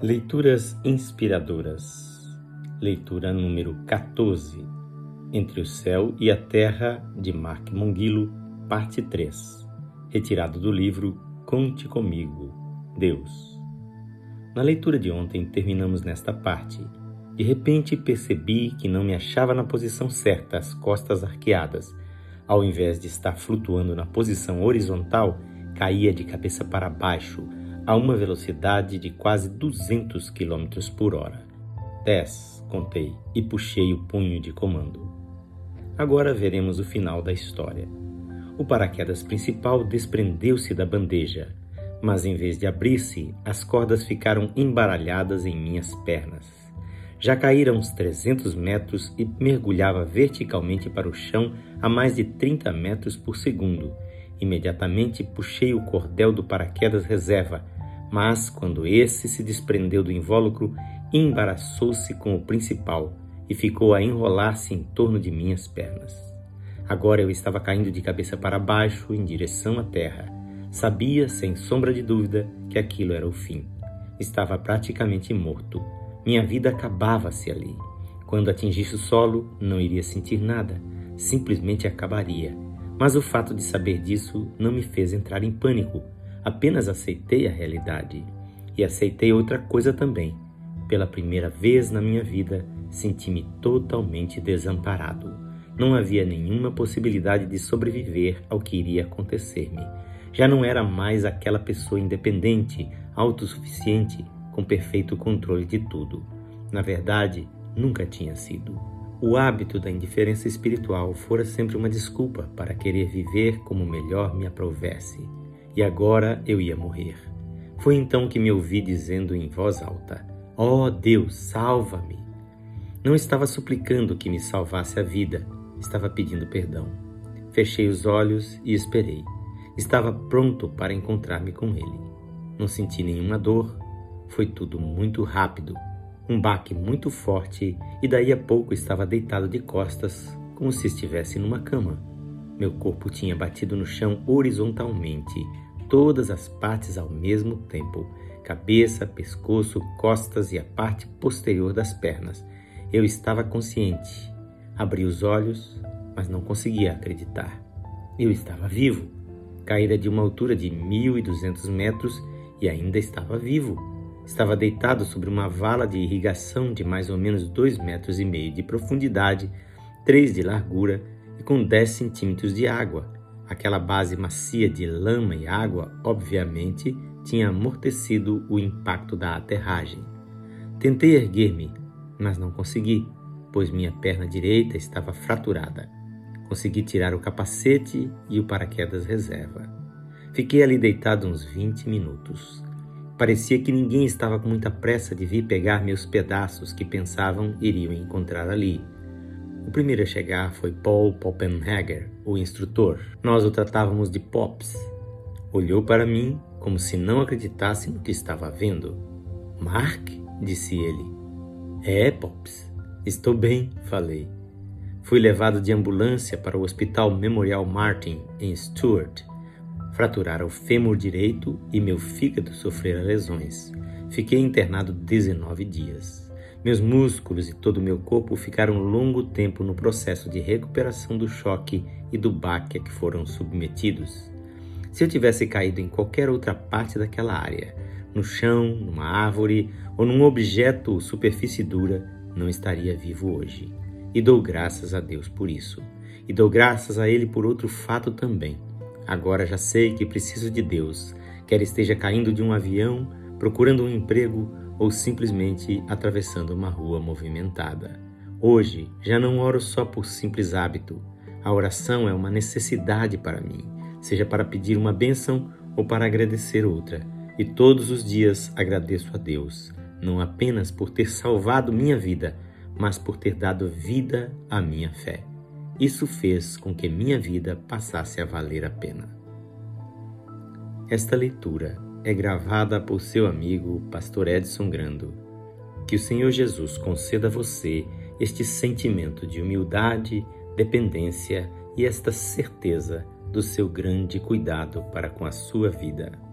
Leituras inspiradoras. Leitura número 14. Entre o céu e a terra, de Mark Monguilo, parte 3. Retirado do livro Conte comigo, Deus. Na leitura de ontem terminamos nesta parte. De repente percebi que não me achava na posição certa, as costas arqueadas. Ao invés de estar flutuando na posição horizontal, caía de cabeça para baixo a uma velocidade de quase 200 km por hora. 10, contei e puxei o punho de comando. Agora veremos o final da história. O paraquedas principal desprendeu-se da bandeja, mas em vez de abrir-se, as cordas ficaram embaralhadas em minhas pernas. Já caíra uns 300 metros e mergulhava verticalmente para o chão a mais de 30 metros por segundo. Imediatamente puxei o cordel do paraquedas reserva, mas, quando esse se desprendeu do invólucro, embaraçou-se com o principal e ficou a enrolar-se em torno de minhas pernas. Agora eu estava caindo de cabeça para baixo em direção à terra. Sabia, sem sombra de dúvida, que aquilo era o fim. Estava praticamente morto. Minha vida acabava-se ali. Quando atingisse o solo, não iria sentir nada, simplesmente acabaria. Mas o fato de saber disso não me fez entrar em pânico Apenas aceitei a realidade e aceitei outra coisa também. Pela primeira vez na minha vida, senti-me totalmente desamparado. Não havia nenhuma possibilidade de sobreviver ao que iria acontecer-me. Já não era mais aquela pessoa independente, autossuficiente, com perfeito controle de tudo. Na verdade, nunca tinha sido. O hábito da indiferença espiritual fora sempre uma desculpa para querer viver como melhor me aprovesse e agora eu ia morrer. Foi então que me ouvi dizendo em voz alta: Ó oh Deus, salva-me! Não estava suplicando que me salvasse a vida, estava pedindo perdão. Fechei os olhos e esperei. Estava pronto para encontrar-me com ele. Não senti nenhuma dor, foi tudo muito rápido. Um baque muito forte e daí a pouco estava deitado de costas, como se estivesse numa cama. Meu corpo tinha batido no chão horizontalmente, todas as partes ao mesmo tempo: cabeça, pescoço, costas e a parte posterior das pernas. Eu estava consciente. Abri os olhos, mas não conseguia acreditar. Eu estava vivo. Caíra de uma altura de 1.200 metros e ainda estava vivo. Estava deitado sobre uma vala de irrigação de mais ou menos dois metros e meio de profundidade, três de largura e com 10 centímetros de água. Aquela base macia de lama e água, obviamente, tinha amortecido o impacto da aterragem. Tentei erguer-me, mas não consegui, pois minha perna direita estava fraturada. Consegui tirar o capacete e o paraquedas reserva. Fiquei ali deitado uns 20 minutos. Parecia que ninguém estava com muita pressa de vir pegar meus pedaços que pensavam iriam encontrar ali. O primeiro a chegar foi Paul Poppenhager, o instrutor. Nós o tratávamos de Pops. Olhou para mim como se não acreditasse no que estava vendo. Mark, disse ele. É, Pops. Estou bem, falei. Fui levado de ambulância para o Hospital Memorial Martin, em Stuart. Fraturara o fêmur direito e meu fígado sofrera lesões. Fiquei internado 19 dias. Meus músculos e todo o meu corpo ficaram longo tempo no processo de recuperação do choque e do baque a que foram submetidos. Se eu tivesse caído em qualquer outra parte daquela área, no chão, numa árvore ou num objeto ou superfície dura, não estaria vivo hoje. E dou graças a Deus por isso. E dou graças a Ele por outro fato também. Agora já sei que preciso de Deus, quer esteja caindo de um avião, procurando um emprego ou simplesmente atravessando uma rua movimentada. Hoje já não oro só por simples hábito. A oração é uma necessidade para mim, seja para pedir uma bênção ou para agradecer outra. E todos os dias agradeço a Deus, não apenas por ter salvado minha vida, mas por ter dado vida à minha fé. Isso fez com que minha vida passasse a valer a pena. Esta leitura é gravada por seu amigo Pastor Edson Grando. Que o Senhor Jesus conceda a você este sentimento de humildade, dependência e esta certeza do seu grande cuidado para com a sua vida.